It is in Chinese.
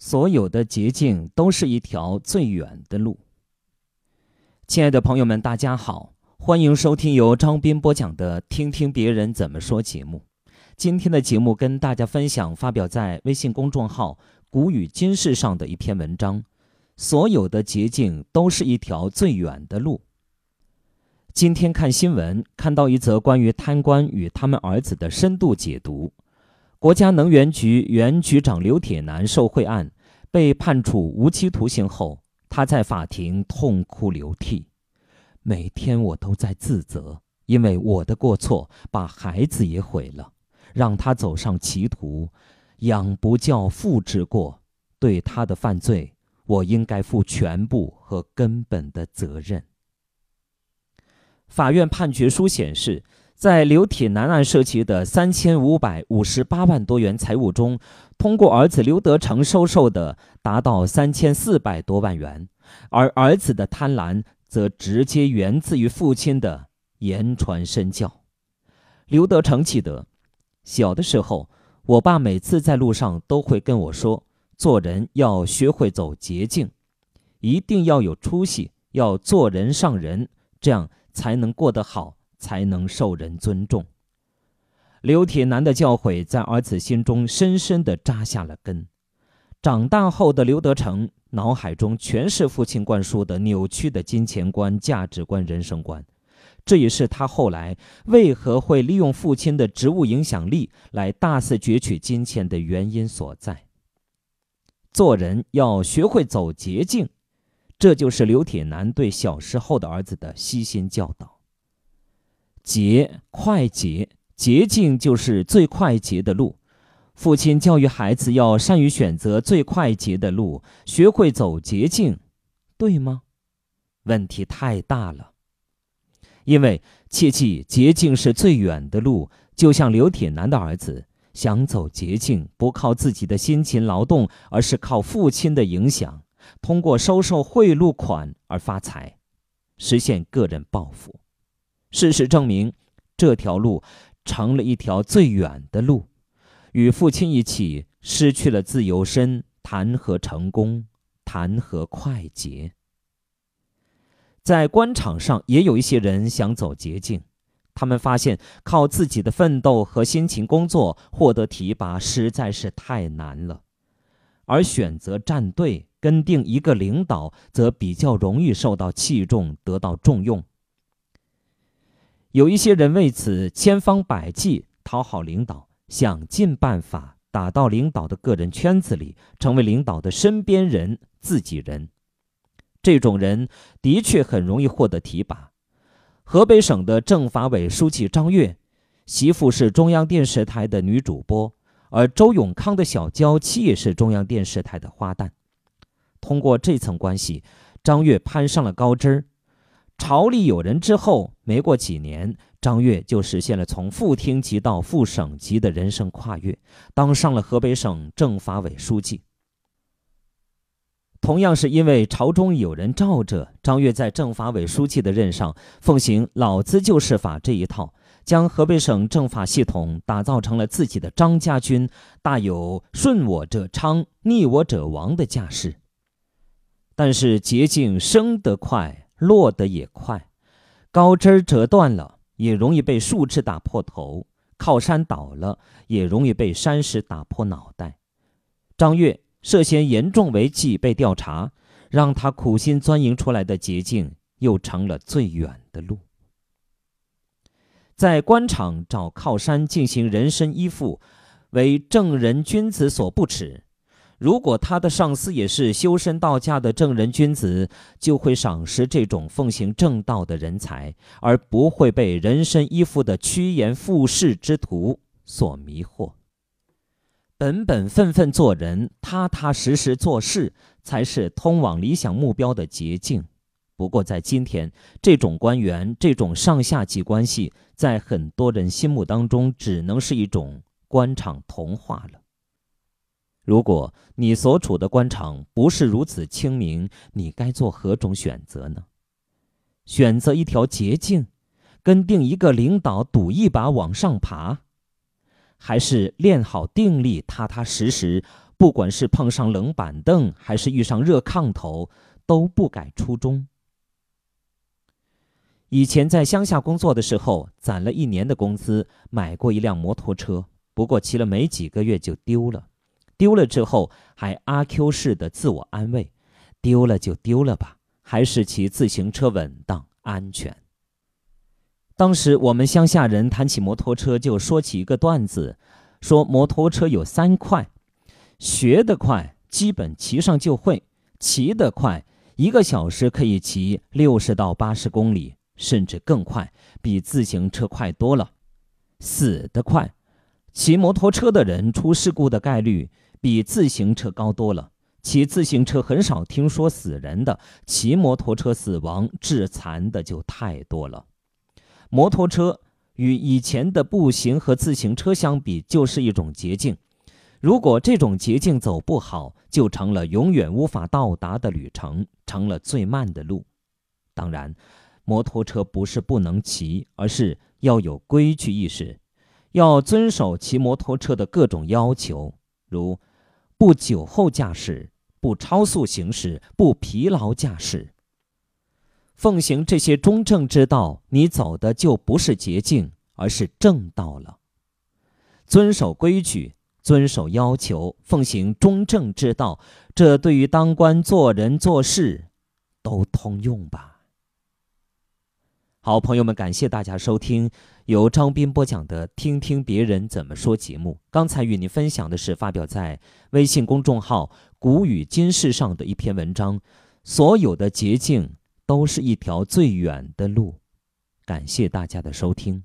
所有的捷径都是一条最远的路。亲爱的朋友们，大家好，欢迎收听由张斌播讲的《听听别人怎么说》节目。今天的节目跟大家分享发表在微信公众号“古语今世”上的一篇文章：所有的捷径都是一条最远的路。今天看新闻，看到一则关于贪官与他们儿子的深度解读。国家能源局原局长刘铁男受贿案被判处无期徒刑后，他在法庭痛哭流涕。每天我都在自责，因为我的过错把孩子也毁了，让他走上歧途。养不教，父之过，对他的犯罪，我应该负全部和根本的责任。法院判决书显示。在刘铁男案涉及的三千五百五十八万多元财物中，通过儿子刘德成收受的达到三千四百多万元，而儿子的贪婪则直接源自于父亲的言传身教。刘德成记得，小的时候，我爸每次在路上都会跟我说：“做人要学会走捷径，一定要有出息，要做人上人，这样才能过得好。”才能受人尊重。刘铁男的教诲在儿子心中深深地扎下了根。长大后的刘德成脑海中全是父亲灌输的扭曲的金钱观、价值观、人生观，这也是他后来为何会利用父亲的职务影响力来大肆攫取金钱的原因所在。做人要学会走捷径，这就是刘铁男对小时候的儿子的悉心教导。捷快捷，捷径就是最快捷的路。父亲教育孩子要善于选择最快捷的路，学会走捷径，对吗？问题太大了。因为切记，捷径是最远的路。就像刘铁男的儿子想走捷径，不靠自己的辛勤劳动，而是靠父亲的影响，通过收受贿赂款而发财，实现个人暴富。事实证明，这条路成了一条最远的路。与父亲一起失去了自由身，谈何成功？谈何快捷？在官场上，也有一些人想走捷径。他们发现，靠自己的奋斗和辛勤工作获得提拔实在是太难了，而选择站队跟定一个领导，则比较容易受到器重，得到重用。有一些人为此千方百计讨好领导，想尽办法打到领导的个人圈子里，成为领导的身边人、自己人。这种人的确很容易获得提拔。河北省的政法委书记张悦，媳妇是中央电视台的女主播，而周永康的小娇妻也是中央电视台的花旦。通过这层关系，张悦攀上了高枝儿。朝里有人之后，没过几年，张悦就实现了从副厅级到副省级的人生跨越，当上了河北省政法委书记。同样是因为朝中有人罩着，张悦在政法委书记的任上，奉行“老子就是法”这一套，将河北省政法系统打造成了自己的张家军，大有顺我者昌，逆我者亡的架势。但是捷径生得快。落得也快，高枝折断了，也容易被树枝打破头；靠山倒了，也容易被山石打破脑袋。张悦涉嫌严重违纪被调查，让他苦心钻营出来的捷径又成了最远的路。在官场找靠山进行人身依附，为正人君子所不耻。如果他的上司也是修身道家的正人君子，就会赏识这种奉行正道的人才，而不会被人身依附的趋炎附势之徒所迷惑。本本分分做人，踏踏实实做事，才是通往理想目标的捷径。不过，在今天，这种官员、这种上下级关系，在很多人心目当中，只能是一种官场童话了。如果你所处的官场不是如此清明，你该做何种选择呢？选择一条捷径，跟定一个领导赌一把往上爬，还是练好定力，踏踏实实，不管是碰上冷板凳，还是遇上热炕头，都不改初衷。以前在乡下工作的时候，攒了一年的工资，买过一辆摩托车，不过骑了没几个月就丢了。丢了之后，还阿 Q 式的自我安慰：“丢了就丢了吧，还是骑自行车稳当安全。”当时我们乡下人谈起摩托车，就说起一个段子，说摩托车有三快：学得快，基本骑上就会；骑得快，一个小时可以骑六十到八十公里。甚至更快，比自行车快多了。死得快，骑摩托车的人出事故的概率比自行车高多了。骑自行车很少听说死人的，骑摩托车死亡致残的就太多了。摩托车与以前的步行和自行车相比，就是一种捷径。如果这种捷径走不好，就成了永远无法到达的旅程，成了最慢的路。当然。摩托车不是不能骑，而是要有规矩意识，要遵守骑摩托车的各种要求，如不酒后驾驶、不超速行驶、不疲劳驾驶。奉行这些中正之道，你走的就不是捷径，而是正道了。遵守规矩，遵守要求，奉行中正之道，这对于当官做人做事，都通用吧。好，朋友们，感谢大家收听由张斌播讲的《听听别人怎么说》节目。刚才与您分享的是发表在微信公众号“古语今世”上的一篇文章。所有的捷径都是一条最远的路。感谢大家的收听。